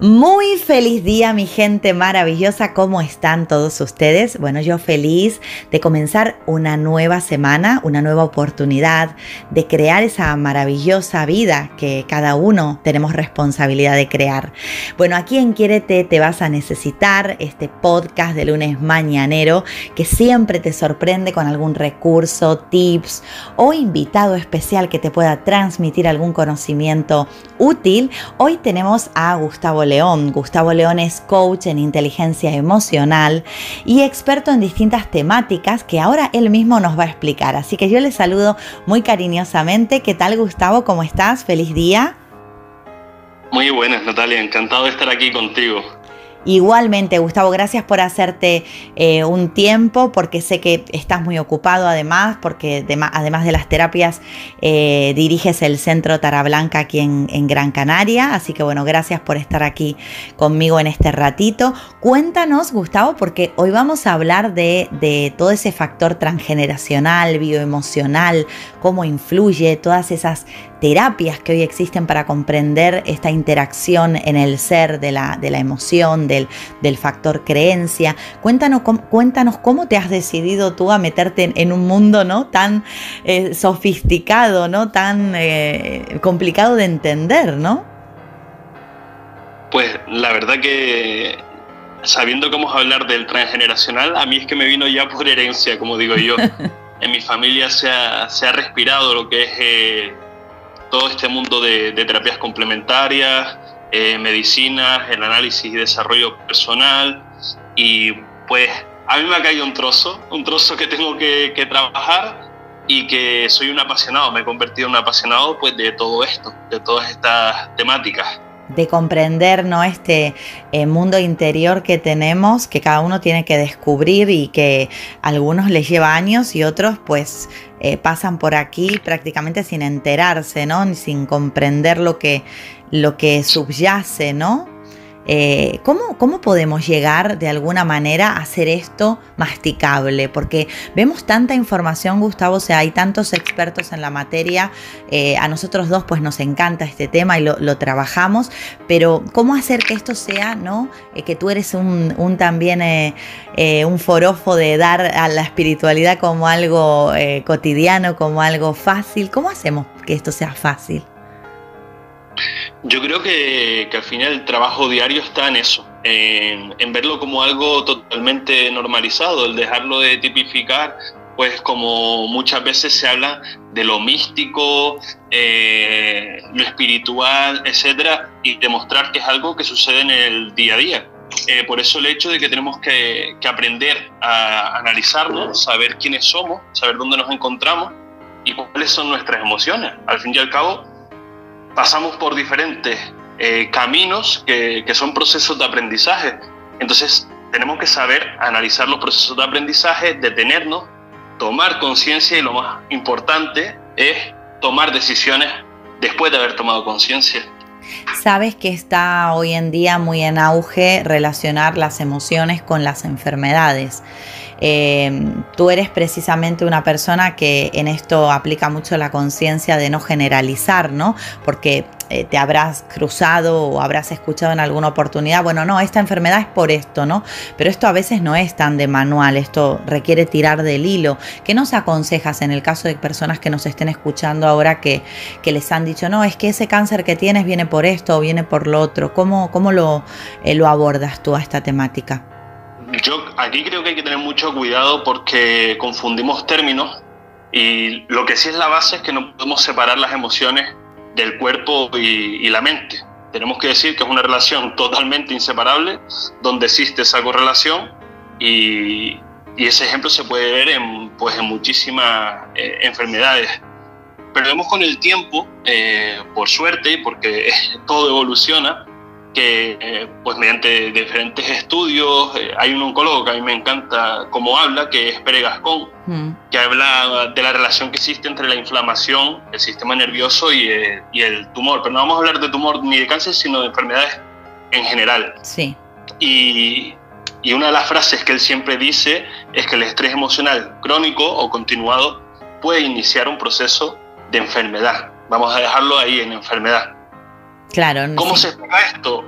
Muy feliz día mi gente maravillosa, ¿cómo están todos ustedes? Bueno, yo feliz de comenzar una nueva semana, una nueva oportunidad de crear esa maravillosa vida que cada uno tenemos responsabilidad de crear. Bueno, aquí en Quiérete te vas a necesitar este podcast de lunes mañanero que siempre te sorprende con algún recurso, tips o invitado especial que te pueda transmitir algún conocimiento útil. Hoy tenemos a Gustavo León. Gustavo León es coach en inteligencia emocional y experto en distintas temáticas que ahora él mismo nos va a explicar. Así que yo le saludo muy cariñosamente. ¿Qué tal Gustavo? ¿Cómo estás? Feliz día. Muy buenas, Natalia. Encantado de estar aquí contigo. Igualmente, Gustavo, gracias por hacerte eh, un tiempo, porque sé que estás muy ocupado además, porque además de las terapias eh, diriges el Centro Tarablanca aquí en, Gran Canaria. Así que bueno, gracias por estar aquí conmigo en este ratito. Cuéntanos, Gustavo, porque hoy vamos a hablar de, de todo ese factor transgeneracional, bioemocional, cómo influye todas esas terapias que hoy existen para comprender esta interacción en el ser de la, de la emoción, del, del, factor creencia. Cuéntanos, cuéntanos cómo te has decidido tú a meterte en, un mundo ¿no? tan eh, sofisticado, ¿no? tan eh, complicado de entender, ¿no? Pues la verdad que sabiendo cómo hablar del transgeneracional, a mí es que me vino ya por herencia, como digo yo. en mi familia se ha, se ha respirado lo que es... Eh, todo este mundo de, terapias complementarias, eh, medicinas, el análisis y desarrollo personal. Y pues a mí me ha caído un trozo, un trozo que tengo que, trabajar y que soy un apasionado, me he convertido en un apasionado pues de todo esto, de todas estas temáticas de comprender ¿no? este eh, mundo interior que tenemos, que cada uno tiene que descubrir y que a algunos les lleva años y otros pues eh, pasan por aquí prácticamente sin enterarse, ¿no? Sin comprender lo que, lo que subyace, ¿no? Eh, ¿cómo, ¿cómo, podemos llegar de alguna manera a hacer esto masticable? Porque vemos tanta información, Gustavo, o sea, hay tantos expertos en la materia, eh, a nosotros dos pues nos encanta este tema y lo, trabajamos, pero ¿cómo hacer que esto sea, ¿no? Eh, que tú eres un, un también un forofo de dar a la espiritualidad como algo cotidiano, como algo fácil, ¿cómo hacemos que esto sea fácil? Yo creo que, al final el trabajo diario está en eso, en, verlo como algo totalmente normalizado, el dejarlo de tipificar, pues como muchas veces se habla de lo místico, eh, lo espiritual, etcétera, y demostrar que es algo que sucede en el día a día. Eh, por eso el hecho de que tenemos que, que aprender a analizarnos, saber quiénes somos, saber dónde nos encontramos y cuáles son nuestras emociones. Al fin y al cabo, pasamos por diferentes eh, caminos que, que, son procesos de aprendizaje. Entonces, tenemos que saber analizar los procesos de aprendizaje, detenernos, tomar conciencia y lo más importante es tomar decisiones después de haber tomado conciencia. Sabes que está hoy en día muy en auge relacionar las emociones con las enfermedades. Em, tú eres precisamente una persona que en esto aplica mucho la conciencia de no generalizar, ¿no? Porque eh, te habrás cruzado o habrás escuchado en alguna oportunidad, bueno, no, esta enfermedad es por esto, ¿no? Pero esto a veces no es tan de manual, esto requiere tirar del hilo. ¿Qué nos aconsejas en el caso de personas que nos estén escuchando ahora que, que les han dicho, no, es que ese cáncer que tienes viene por esto o viene por lo otro? ¿Cómo, cómo lo, eh, lo abordas tú a esta temática? Yo aquí creo que hay que tener mucho cuidado porque confundimos términos y lo que sí es la base es que no podemos separar las emociones del cuerpo y, la mente. Tenemos que decir que es una relación totalmente inseparable donde existe esa correlación y, ese ejemplo se puede ver en, pues, en muchísimas eh, enfermedades. Perdemos con el tiempo, eh, por suerte, porque todo evoluciona, que eh, pues mediante diferentes estudios, eh, hay un oncólogo que a mí me encanta cómo habla, que es Pere Gascón, mm. que habla de la relación que existe entre la inflamación, el sistema nervioso y, eh, y, el tumor. Pero no vamos a hablar de tumor ni de cáncer, sino de enfermedades en general. Sí. Y, y una de las frases que él siempre dice es que el estrés emocional crónico o continuado puede iniciar un proceso de enfermedad. Vamos a dejarlo ahí en enfermedad. Claro. ¿Cómo se explica esto?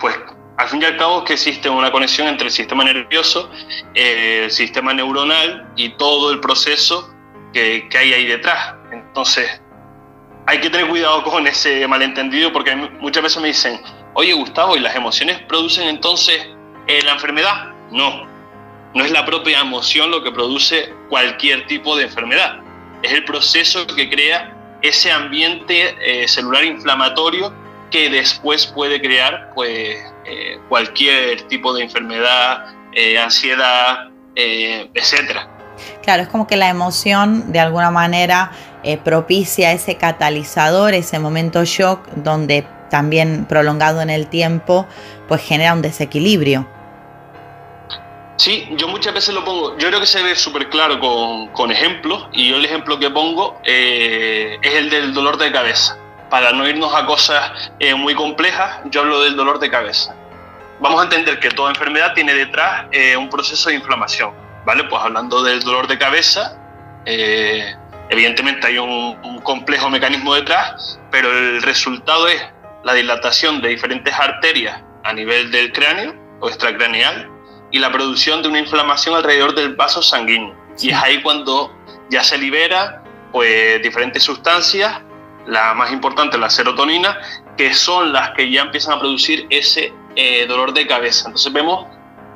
Pues al fin y al cabo que existe una conexión entre el sistema nervioso, el sistema neuronal y todo el proceso que, que hay ahí detrás. Entonces, hay que tener cuidado con ese malentendido porque muchas veces me dicen, oye Gustavo, ¿y las emociones producen entonces eh, la enfermedad? No, no es la propia emoción lo que produce cualquier tipo de enfermedad, es el proceso que crea ese ambiente eh, celular inflamatorio que después puede crear pues, eh, cualquier tipo de enfermedad, ansiedad, etc. Claro, es como que la emoción de alguna manera eh, propicia ese catalizador, ese momento shock, donde también prolongado en el tiempo, pues genera un desequilibrio. Sí, yo muchas veces lo pongo, yo creo que se ve súper claro con, ejemplos, y yo el ejemplo que pongo eh, es el del dolor de cabeza. Para no irnos a cosas eh, muy complejas, yo hablo del dolor de cabeza. Vamos a entender que toda enfermedad tiene detrás un proceso de inflamación, ¿vale? Pues hablando del dolor de cabeza, Evidentemente hay un, complejo mecanismo detrás, pero el resultado es la dilatación de diferentes arterias a nivel del cráneo o extracraneal y la producción de una inflamación alrededor del vaso sanguíneo. Y es ahí cuando ya se libera pues, diferentes sustancias, la más importante la serotonina, que son las que ya empiezan a producir ese eh, dolor de cabeza. Entonces vemos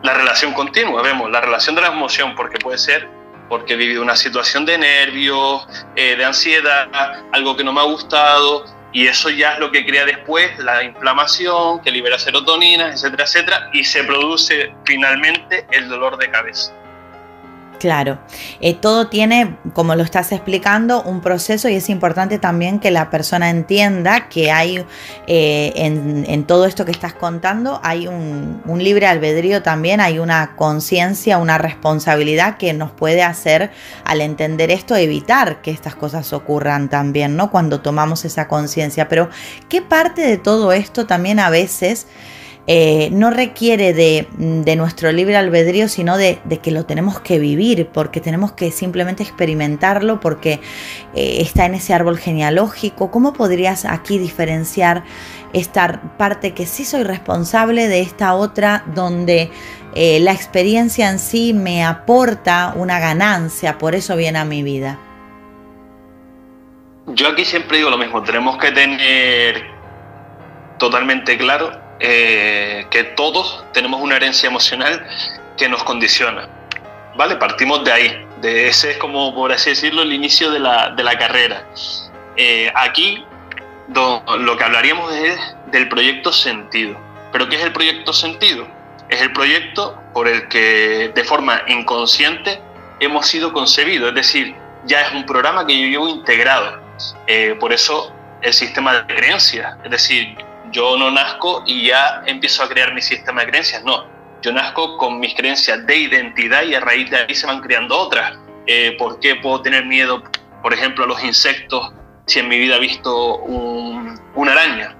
la relación continua, vemos la relación de la emoción, porque puede ser porque he vivido una situación de nervios, eh, de ansiedad, algo que no me ha gustado, y eso ya es lo que crea después la inflamación, que libera serotonina, etcétera, etcétera, y se produce finalmente el dolor de cabeza. Claro, eh, todo tiene, como lo estás explicando, un proceso y es importante también que la persona entienda que hay eh, en, todo esto que estás contando, hay un, libre albedrío también, hay una conciencia, una responsabilidad que nos puede hacer al entender esto evitar que estas cosas ocurran también, ¿no? Cuando tomamos esa conciencia. Pero, ¿qué parte de todo esto también a veces... Eh, no requiere de, nuestro libre albedrío, sino de, que lo tenemos que vivir, porque tenemos que simplemente experimentarlo, porque eh, está en ese árbol genealógico. ¿Cómo podrías aquí diferenciar esta parte que sí soy responsable de esta otra, donde eh, la experiencia en sí me aporta una ganancia, por eso viene a mi vida? Yo aquí siempre digo lo mismo, tenemos que tener totalmente claro eh, que todos tenemos una herencia emocional que nos condiciona. ¿Vale? Partimos de ahí. De ese es como, por así decirlo, el inicio de la, de la carrera. Eh, aquí lo que hablaríamos es del proyecto sentido. ¿Pero qué es el proyecto sentido? Es el proyecto por el que de forma inconsciente hemos sido concebidos. Es decir, ya es un programa que yo llevo integrado. Eh, por eso el sistema de creencias. Es decir, yo no nazco y ya empiezo a crear mi sistema de creencias, no. Yo nazco con mis creencias de identidad y a raíz de ahí se van creando otras. Eh, ¿Por qué puedo tener miedo, por ejemplo, a los insectos si en mi vida he visto una araña?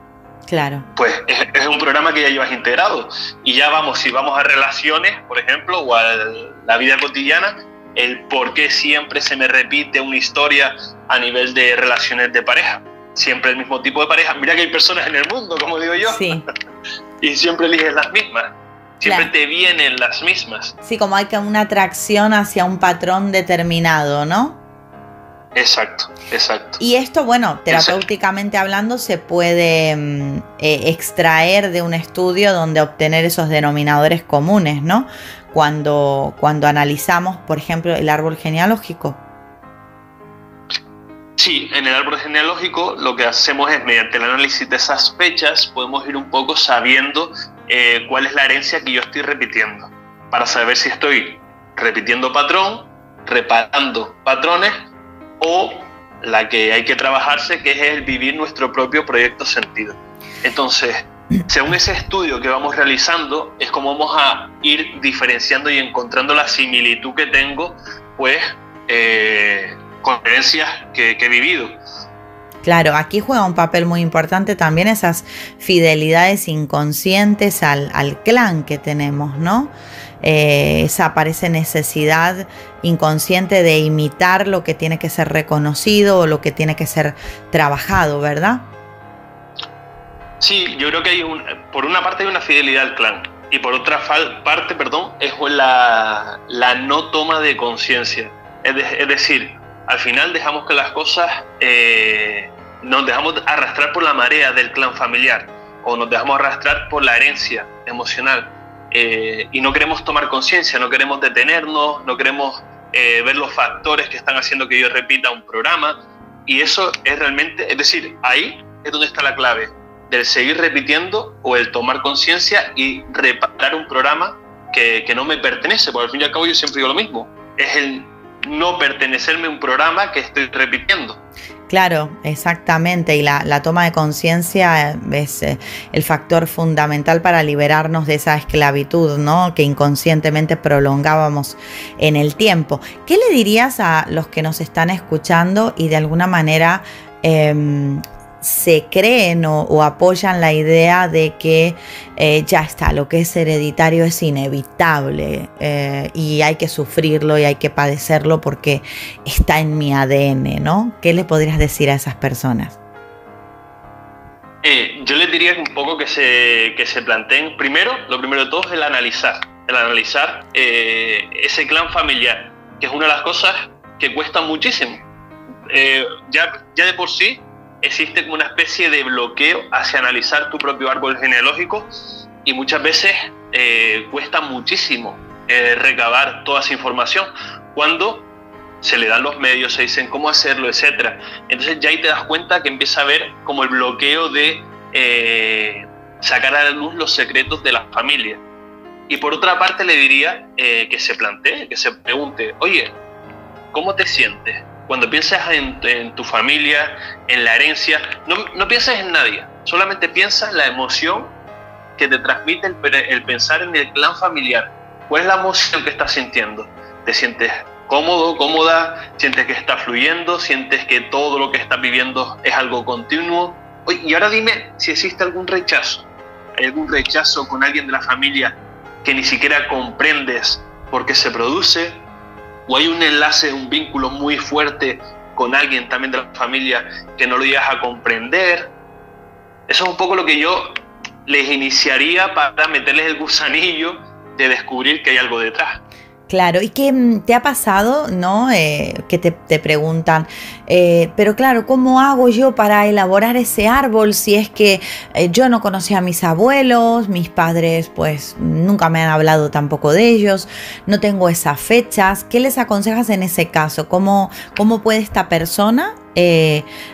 Claro. Pues es, un programa que ya llevas integrado. Y ya vamos, si vamos a relaciones, por ejemplo, o a la vida cotidiana, el por qué siempre se me repite una historia a nivel de relaciones de pareja siempre el mismo tipo de pareja. Mira que hay personas en el mundo, como digo yo. Sí. y siempre eliges las mismas. Siempre te vienen las mismas. Sí, como hay que una atracción hacia un patrón determinado, ¿no? Exacto, exacto. Y esto, bueno, terapéuticamente hablando, se puede mm, eh, extraer de un estudio donde obtener esos denominadores comunes, ¿no? Cuando, cuando analizamos, por ejemplo, el árbol genealógico. Sí, en el árbol genealógico lo que hacemos es, mediante el análisis de esas fechas, podemos ir un poco sabiendo eh, cuál es la herencia que yo estoy repitiendo, para saber si estoy repitiendo patrón, reparando patrones o la que hay que trabajarse, que es el vivir nuestro propio proyecto sentido. Entonces, según ese estudio que vamos realizando, es como vamos a ir diferenciando y encontrando la similitud que tengo, pues, eh, conferencias que, he vivido. Claro, aquí juega un papel muy importante también esas fidelidades inconscientes al, clan que tenemos, ¿no? Eh, esa aparece necesidad inconsciente de imitar lo que tiene que ser reconocido o lo que tiene que ser trabajado, ¿verdad? Sí, yo creo que hay un, por una parte hay una fidelidad al clan y por otra parte, perdón, es la, la no toma de conciencia. Es, decir, al final dejamos que las cosas eh, nos dejamos arrastrar por la marea del clan familiar o nos dejamos arrastrar por la herencia emocional. Eh, y no queremos tomar conciencia, no queremos detenernos, no queremos eh, ver los factores que están haciendo que yo repita un programa. Y eso es realmente, es decir, ahí es donde está la clave del seguir repitiendo o el tomar conciencia y reparar un programa que, que, no me pertenece, porque al fin y al cabo yo siempre digo lo mismo, es el no pertenecerme a un programa que estoy repitiendo. Claro, exactamente. Y la, toma de conciencia es eh, el factor fundamental para liberarnos de esa esclavitud, ¿no? Que inconscientemente prolongábamos en el tiempo. ¿Qué le dirías a los que nos están escuchando y de alguna manera em, se creen o, apoyan la idea de que eh, ya está, lo que es hereditario es inevitable eh, y hay que sufrirlo y hay que padecerlo porque está en mi ADN, ¿no? ¿Qué le podrías decir a esas personas? Eh, yo les diría un poco que se, que se planteen, primero, lo primero de todo es el analizar, el analizar ese clan familiar, que es una de las cosas que cuesta muchísimo. ya, ya de por sí existe como una especie de bloqueo hacia analizar tu propio árbol genealógico y muchas veces eh, cuesta muchísimo eh, recabar toda esa información cuando se le dan los medios, se dicen cómo hacerlo, etc. Entonces ya ahí te das cuenta que empieza a haber como el bloqueo de eh, sacar a la luz los secretos de la familia. Y por otra parte le diría que se plantee, que se pregunte, oye, ¿cómo te sientes? Cuando piensas en, tu familia, en la herencia, no, no pienses en nadie, solamente piensa la emoción que te transmite el, pensar en el clan familiar. ¿Cuál es la emoción que estás sintiendo? ¿Te sientes cómodo, cómoda? ¿Sientes que está fluyendo? ¿Sientes que todo lo que estás viviendo es algo continuo? y ahora dime si existe algún rechazo. ¿Hay algún rechazo con alguien de la familia que ni siquiera comprendes por qué se produce? O hay un enlace, un vínculo muy fuerte con alguien también de la familia que no lo llegas a comprender. Eso es un poco lo que yo les iniciaría para meterles el gusanillo de descubrir que hay algo detrás. Claro, ¿y qué mm, te ha pasado, no? Eh, que te, preguntan, eh, pero claro, ¿cómo hago yo para elaborar ese árbol si es que eh, yo no conocí a mis abuelos, mis padres pues nunca me han hablado tampoco de ellos, no tengo esas fechas? ¿Qué les aconsejas en ese caso? ¿Cómo, cómo puede esta persona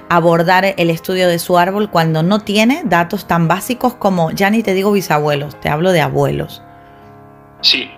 abordar el estudio de su árbol cuando no tiene datos tan básicos como, ya ni te digo bisabuelos, te hablo de abuelos? Sí,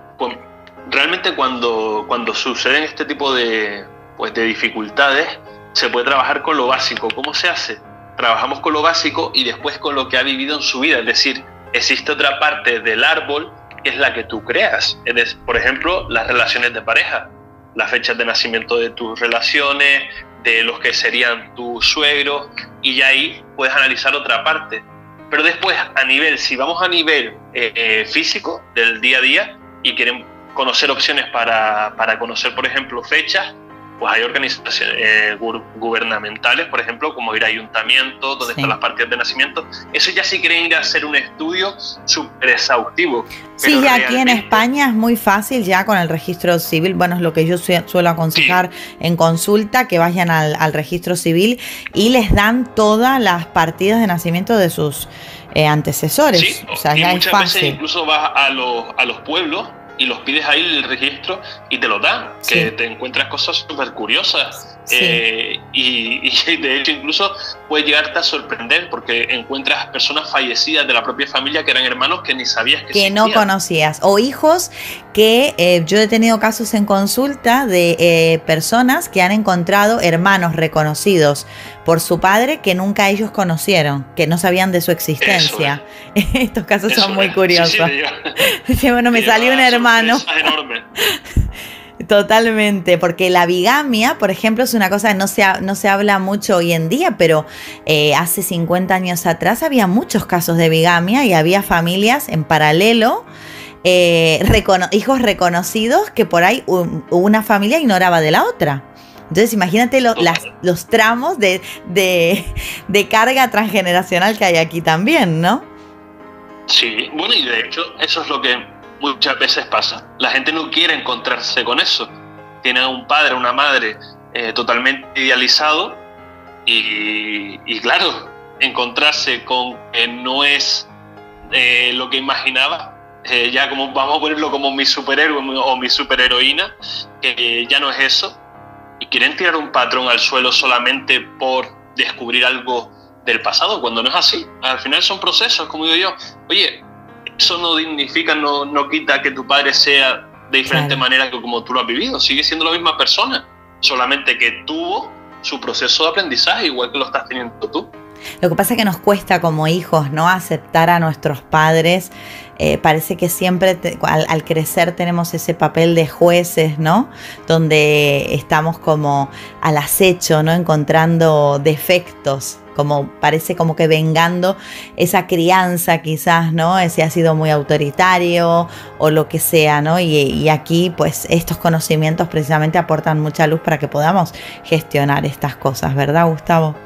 realmente cuando, cuando suceden este tipo de, pues, de dificultades, se puede trabajar con lo básico. ¿Cómo se hace? Trabajamos con lo básico y después con lo que ha vivido en su vida. Es decir, existe otra parte del árbol que es la que tú creas. Es, por ejemplo, las relaciones de pareja, las fechas de nacimiento de tus relaciones, de los que serían tus suegros, y ya ahí puedes analizar otra parte. Pero después, a nivel, si vamos a nivel eh, eh, físico del día a día y queremos conocer opciones para, para conocer, por ejemplo, fechas, pues hay organizaciones eh, gubernamentales, por ejemplo, como ir a ayuntamientos, donde están las partidas de nacimiento. Eso ya sí quieren ir a hacer un estudio súper exhaustivo. Sí, ya aquí en España es muy fácil ya con el registro civil. Bueno, es lo que yo suelo aconsejar en consulta, que vayan al, al, registro civil y les dan todas las partidas de nacimiento de sus eh, antecesores. Sí, o sea, y muchas veces incluso vas a los, a los pueblos y los pides ahí el registro y te lo dan, que te encuentras cosas súper curiosas. Eh, y, de hecho incluso puede llegarte a sorprender porque encuentras personas fallecidas de la propia familia que eran hermanos que ni sabías que Que no conocías. O hijos que eh, yo he tenido casos en consulta de eh, personas que han encontrado hermanos reconocidos por su padre que nunca ellos conocieron, que no sabían de su existencia. Estos casos son muy curiosos. bueno, me salió un hermano. Totalmente, porque la bigamia, por ejemplo, es una cosa que no se, no se habla mucho hoy en día, pero eh, hace 50 años atrás había muchos casos de bigamia y había familias en paralelo, eh, hijos reconocidos que por ahí una familia ignoraba de la otra. Entonces imagínate los tramos de, de, carga transgeneracional que hay aquí también, ¿no? Sí, bueno, y de hecho eso es lo que muchas veces pasa. La gente no quiere encontrarse con eso. Tiene un padre, una madre eh, totalmente idealizado y, y, claro, encontrarse con que no es eh, lo que imaginaba, eh, ya como vamos a ponerlo como mi superhéroe o mi superheroína, que ya no es eso, y quieren tirar un patrón al suelo solamente por descubrir algo del pasado, cuando no es así. Al final son procesos, como digo yo. Oye, eso no dignifica, no, no quita que tu padre sea de diferente manera que como tú lo has vivido, sigue siendo la misma persona, solamente que tuvo su proceso de aprendizaje igual que lo estás teniendo tú. Lo que pasa es que nos cuesta como hijos, ¿no? Aceptar a nuestros padres. Eh, parece que siempre al, crecer tenemos ese papel de jueces, ¿no? Donde estamos como al acecho, ¿no? Encontrando defectos, como parece como que vengando esa crianza quizás, ¿no? Ese ha sido muy autoritario o lo que sea, ¿no? Y, y aquí pues estos conocimientos precisamente aportan mucha luz para que podamos gestionar estas cosas, ¿verdad, Gustavo?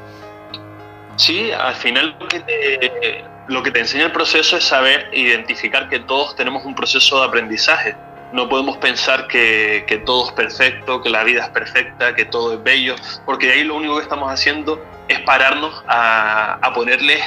Sí, al final lo que, te, lo que te enseña el proceso es saber identificar que todos tenemos un proceso de aprendizaje. No podemos pensar que, que, todo es perfecto, que la vida es perfecta, que todo es bello, porque de ahí lo único que estamos haciendo es pararnos a, a ponerle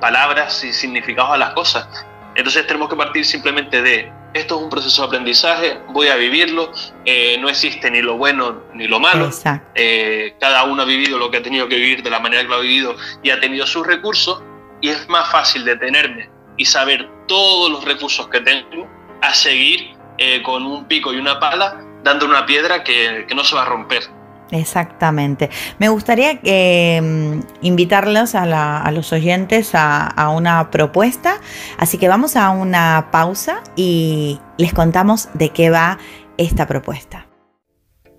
palabras y significados a las cosas. Entonces tenemos que partir simplemente de esto es un proceso de aprendizaje, voy a vivirlo, eh, no existe ni lo bueno ni lo malo, eh, cada uno ha vivido lo que ha tenido que vivir de la manera que lo ha vivido y ha tenido sus recursos y es más fácil detenerme y saber todos los recursos que tengo a seguir eh, con un pico y una pala dando una piedra que, que no se va a romper. Exactamente. Me gustaría mm, invitarlos a, los oyentes a, una propuesta, así que vamos a una pausa y les contamos de qué va esta propuesta.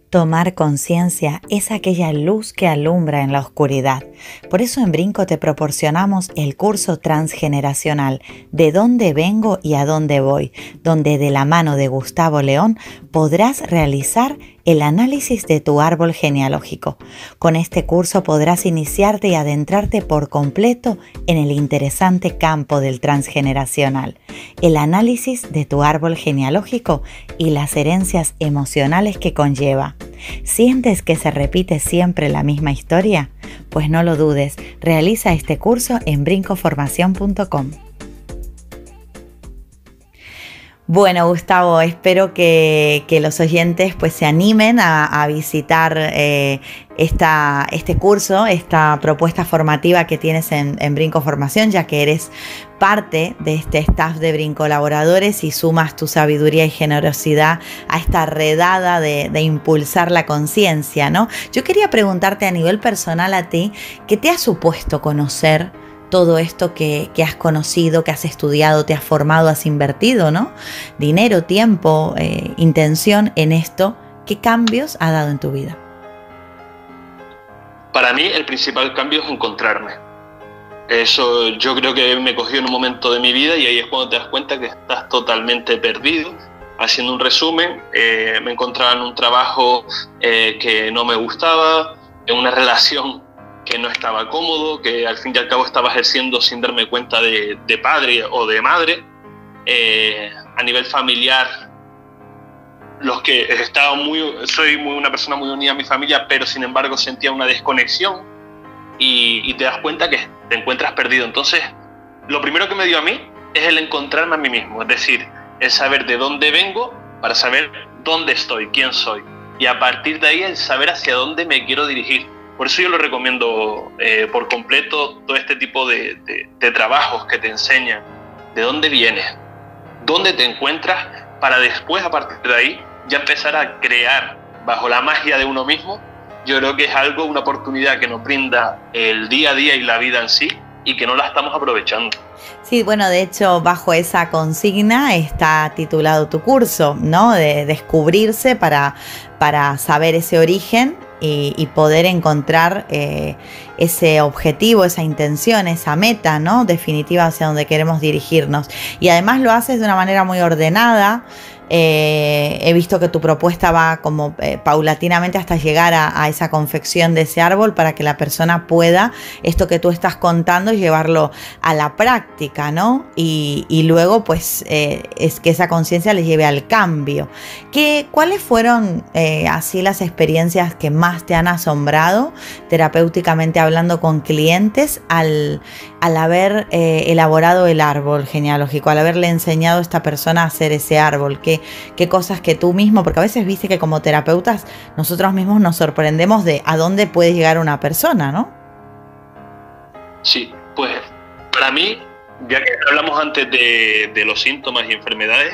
Tomar conciencia es aquella luz que alumbra en la oscuridad. Por eso en Brinco te proporcionamos el curso transgeneracional De dónde vengo y a dónde voy, donde de la mano de Gustavo León podrás realizar el análisis de tu árbol genealógico. Con este curso podrás iniciarte y adentrarte por completo en el interesante campo del transgeneracional, el análisis de tu árbol genealógico y las herencias emocionales que conlleva. ¿Sientes que se repite siempre la misma historia? Pues no lo dudes, realiza este curso en brincoformación.com. Bueno, Gustavo, espero que, los oyentes pues, se animen a, visitar eh, esta, este curso, esta propuesta formativa que tienes en, Brinco Formación, ya que eres parte de este staff de Brinco Colaboradores y sumas tu sabiduría y generosidad a esta redada de, de impulsar la conciencia, ¿no? Yo quería preguntarte a nivel personal a ti, ¿qué te ha supuesto conocer? Todo esto que, has conocido, que has estudiado, te has formado, has invertido, ¿no? Dinero, tiempo, eh, intención en esto. ¿Qué cambios ha dado en tu vida? Para mí el principal cambio es encontrarme. Eso yo creo que me cogió en un momento de mi vida y ahí es cuando te das cuenta que estás totalmente perdido. Haciendo un resumen, eh, me encontraba en un trabajo eh, que no me gustaba, en una relación que no estaba cómodo, que al fin y al cabo estaba ejerciendo sin darme cuenta de, padre o de madre. Eh, a nivel familiar, los que estaba muy, soy muy, una persona muy unida a mi familia, pero sin embargo sentía una desconexión y, y te das cuenta que te encuentras perdido. Entonces, lo primero que me dio a mí es el encontrarme a mí mismo, es decir, el saber de dónde vengo para saber dónde estoy, quién soy. Y a partir de ahí el saber hacia dónde me quiero dirigir por eso yo lo recomiendo eh, por completo todo este tipo de, trabajos que te enseñan de dónde vienes, dónde te encuentras, para después a partir de ahí ya empezar a crear bajo la magia de uno mismo. Yo creo que es algo, una oportunidad que nos brinda el día a día y la vida en sí y que no la estamos aprovechando. Sí, bueno, de hecho, bajo esa consigna está titulado tu curso, ¿no? De descubrirse para, para saber ese origen y, poder encontrar eh, ese objetivo, esa intención, esa meta, ¿no? Definitiva hacia donde queremos dirigirnos. Y además lo haces de una manera muy ordenada. Eh, he visto que tu propuesta va como eh, paulatinamente hasta llegar a, esa confección de ese árbol para que la persona pueda esto que tú estás contando llevarlo a la práctica, ¿no? Y, luego pues es que esa conciencia le lleve al cambio. ¿Qué, ¿Cuáles fueron así las experiencias que más te han asombrado terapéuticamente hablando con clientes al, al haber elaborado el árbol genealógico, al haberle enseñado a esta persona a hacer ese árbol? ¿Qué, qué cosas que tú mismo, porque a veces viste que como terapeutas nosotros mismos nos sorprendemos de a dónde puede llegar una persona, ¿no? Sí, pues para mí, ya que hablamos antes de, los síntomas y enfermedades,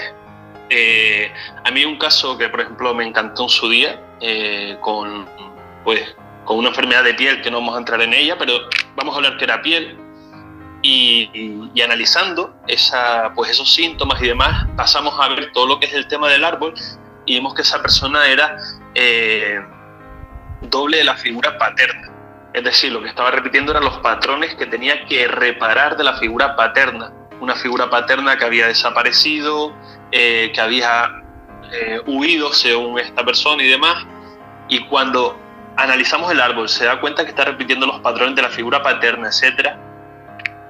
eh, a mí un caso que por ejemplo me encantó en su día, eh, con, pues, con una enfermedad de piel que no vamos a entrar en ella, pero vamos a hablar que era piel, y, analizando esa, pues esos síntomas y demás, pasamos a ver todo lo que es el tema del árbol y vimos que esa persona era eh, doble de la figura paterna. Es decir, lo que estaba repitiendo eran los patrones que tenía que reparar de la figura paterna. Una figura paterna que había desaparecido, eh, que había eh, huido según esta persona y demás. Y cuando analizamos el árbol, se da cuenta que está repitiendo los patrones de la figura paterna, etcétera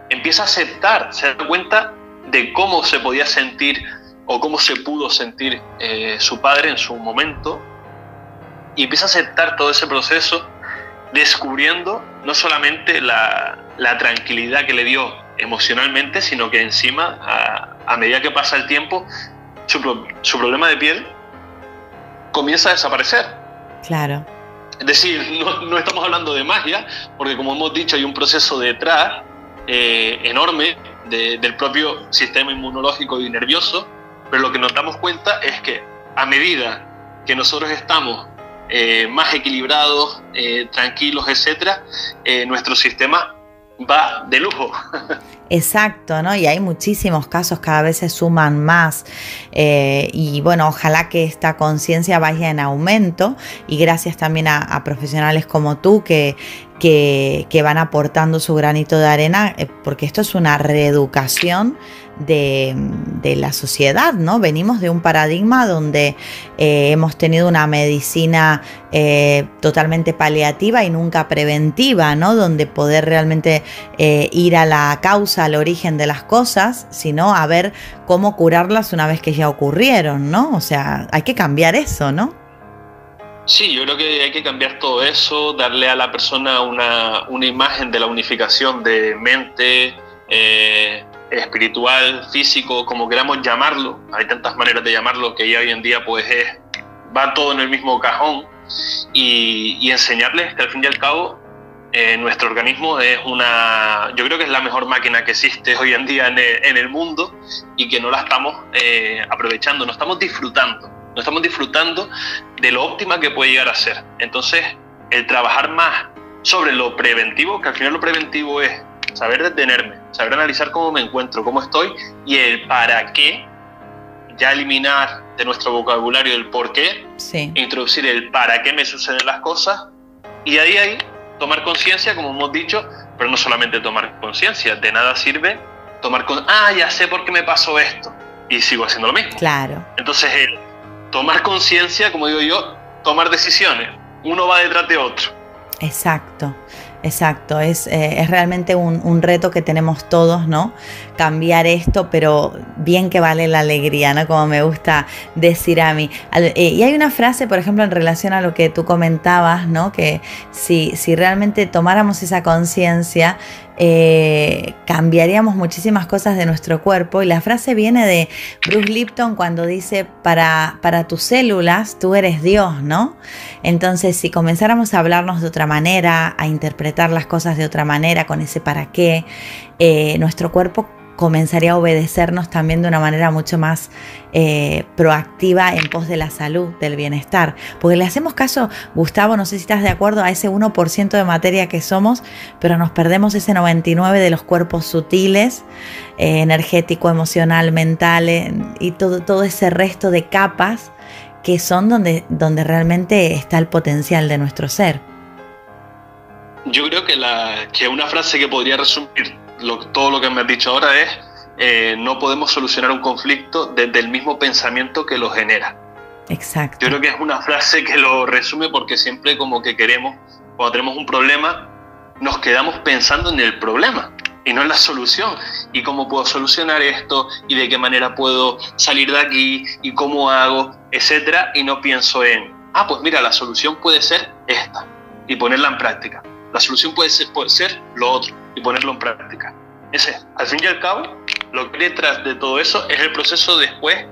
empieza a aceptar, se da cuenta de cómo se podía sentir o cómo se pudo sentir eh, su padre en su momento y empieza a aceptar todo ese proceso descubriendo no solamente la, tranquilidad que le dio emocionalmente, sino que encima, a, medida que pasa el tiempo, su, su, problema de piel comienza a desaparecer. Claro. Es decir, no, no estamos hablando de magia, porque como hemos dicho, hay un proceso detrás eh, enorme del propio sistema inmunológico y nervioso, pero lo que nos damos cuenta es que a medida que nosotros estamos eh, más equilibrados, eh, tranquilos, etcétera, nuestro sistema va de lujo. Exacto, ¿no? Y hay muchísimos casos, cada vez se suman más. y bueno, ojalá que esta conciencia vaya en aumento. Y gracias también a profesionales como tú que, que, van aportando su granito de arena, eh, porque esto es una reeducación de, la sociedad, ¿no? Venimos de un paradigma donde eh, hemos tenido una medicina eh, totalmente paliativa y nunca preventiva, ¿no? Donde poder realmente ir a la causa, al origen de las cosas, sino a ver cómo curarlas una vez que ya ocurrieron, ¿no? O sea, hay que cambiar eso, ¿no? Sí, yo creo que hay que cambiar todo eso, darle a la persona una, imagen de la unificación de mente, eh, espiritual, físico, como queramos llamarlo. Hay tantas maneras de llamarlo que ya hoy en día pues es, va todo en el mismo cajón. Y, enseñarles que al fin y al cabo eh, nuestro organismo es una, yo creo que es la mejor máquina que existe hoy en día en el, mundo y que no la estamos eh, aprovechando, no estamos disfrutando no estamos disfrutando de lo óptima que puede llegar a ser. Entonces, el trabajar más sobre lo preventivo, que al final lo preventivo es saber detenerme, saber analizar cómo me encuentro, cómo estoy y el para qué, ya eliminar de nuestro vocabulario el por qué, introducir el para qué me suceden las cosas y ahí ahí tomar conciencia, como hemos dicho, pero no solamente tomar conciencia, de nada sirve tomar con, ah, ya sé por qué me pasó esto y sigo haciendo lo mismo. Claro. Entonces el tomar conciencia, como digo yo, tomar decisiones. Uno va detrás de otro. Exacto. Exacto, es, eh, es realmente un, reto que tenemos todos, ¿no? Cambiar esto, pero bien que vale la alegría, ¿no? Como me gusta decir a mí. Eh, y hay una frase, por ejemplo, en relación a lo que tú comentabas, ¿no? Que si, si realmente tomáramos esa conciencia, eh, cambiaríamos muchísimas cosas de nuestro cuerpo. Y la frase viene de Bruce Lipton cuando dice, para, para tus células tú eres Dios, ¿no? Entonces, si comenzáramos a hablarnos de otra manera, a interpretar las cosas de otra manera, con ese para qué, eh, nuestro cuerpo comenzaría a obedecernos también de una manera mucho más eh, proactiva en pos de la salud, del bienestar. Porque le hacemos caso, Gustavo, no sé si estás de acuerdo, a ese 1% de materia que somos, pero nos perdemos ese 99% de los cuerpos sutiles, eh, energético, emocional, mental eh, y todo, todo ese resto de capas que son donde, donde realmente está el potencial de nuestro ser. Yo creo que, la, que una frase que podría resumir todo lo que me has dicho ahora es eh, no podemos solucionar un conflicto desde el mismo pensamiento que lo genera. Exacto. Yo creo que es una frase que lo resume porque siempre como que queremos, cuando tenemos un problema, nos quedamos pensando en el problema y no en la solución. Y cómo puedo solucionar esto y de qué manera puedo salir de aquí y cómo hago, etcétera. Y no pienso en, ah, pues mira, la solución puede ser esta y ponerla en práctica. La solución puede ser, puede ser lo otro y ponerlo en práctica. Ese, al fin y al cabo, lo que detrás de todo eso es el proceso después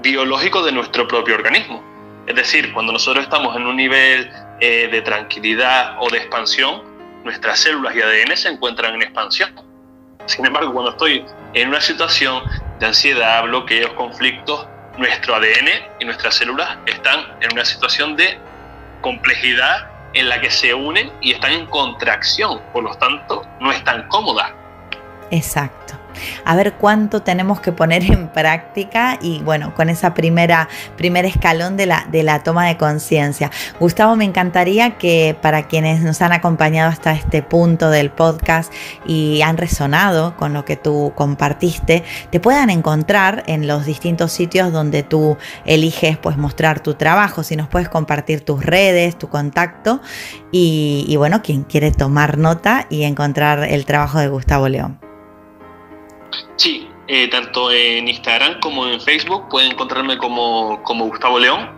biológico de nuestro propio organismo. Es decir, cuando nosotros estamos en un nivel eh, de tranquilidad o de expansión, nuestras células y ADN se encuentran en expansión. Sin embargo, cuando estoy en una situación de ansiedad, bloqueos, conflictos, nuestro ADN y nuestras células están en una situación de complejidad en la que se unen y están en contracción, por lo tanto, no están cómodas. Exacto a ver cuánto tenemos que poner en práctica y bueno, con esa primera, primer escalón de la, de la toma de conciencia. Gustavo, me encantaría que para quienes nos han acompañado hasta este punto del podcast y han resonado con lo que tú compartiste, te puedan encontrar en los distintos sitios donde tú eliges pues mostrar tu trabajo, si nos puedes compartir tus redes, tu contacto y, y bueno, quien quiere tomar nota y encontrar el trabajo de Gustavo León. Sí, eh, tanto en Instagram como en Facebook pueden encontrarme como, como Gustavo León.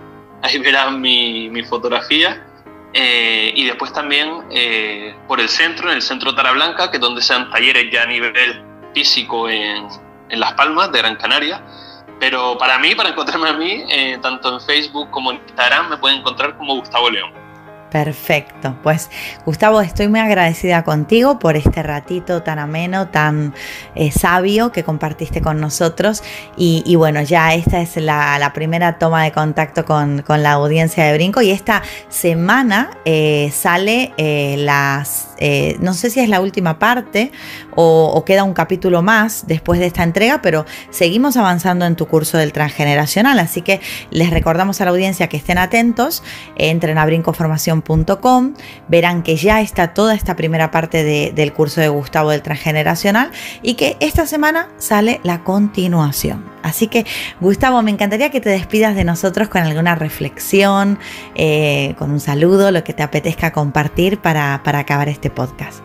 Ahí verán mi, mi fotografía. Eh, y después también eh, por el centro, en el centro Tara Blanca, que es donde sean talleres ya a nivel físico en, en Las Palmas de Gran Canaria. Pero para mí, para encontrarme a mí, tanto en Facebook como en Instagram, me pueden encontrar como Gustavo León. Perfecto. Pues Gustavo, estoy muy agradecida contigo por este ratito tan ameno, tan eh, sabio que compartiste con nosotros. Y, bueno, ya esta es la, primera toma de contacto con, la audiencia de Brinco. Y esta semana eh, sale eh, las, no sé si es la última parte o, queda un capítulo más después de esta entrega, pero seguimos avanzando en tu curso del transgeneracional. Así que les recordamos a la audiencia que estén atentos, entren a Brinco Formación verán que ya está toda esta primera parte del curso de Gustavo del Transgeneracional y que esta semana sale la continuación. Así que Gustavo, me encantaría que te despidas de nosotros con alguna reflexión, eh, con un saludo, lo que te apetezca compartir para, para acabar este podcast.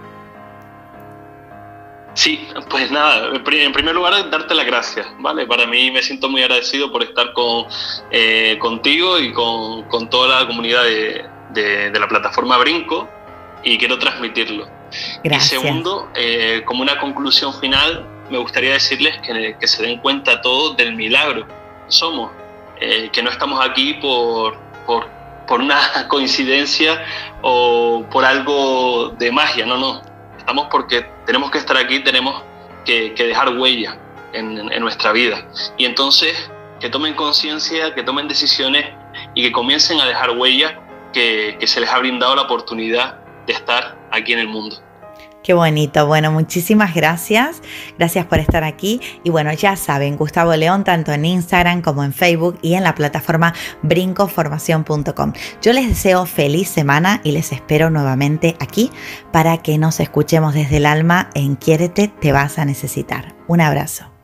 Sí, pues nada, en primer lugar darte las gracias, ¿vale? Para mí me siento muy agradecido por estar con, eh, contigo y con, con, toda la comunidad de, de, la plataforma Brinco y quiero transmitirlo. Y segundo, eh, como una conclusión final, me gustaría decirles que, se den cuenta todos del milagro que somos, eh, que no estamos aquí por, por, por, una coincidencia o por algo de magia, no, no. Estamos porque tenemos que estar aquí, tenemos que, dejar huella en, en nuestra vida. Y entonces, que tomen conciencia, que tomen decisiones y que comiencen a dejar huella que, se les ha brindado la oportunidad de estar aquí en el mundo. Qué bonito. Bueno, muchísimas gracias. Gracias por estar aquí. Y bueno, ya saben, Gustavo León, tanto en Instagram como en Facebook y en la plataforma brincoformación.com. Yo les deseo feliz semana y les espero nuevamente aquí para que nos escuchemos desde el alma en Quiérete, te vas a necesitar. Un abrazo.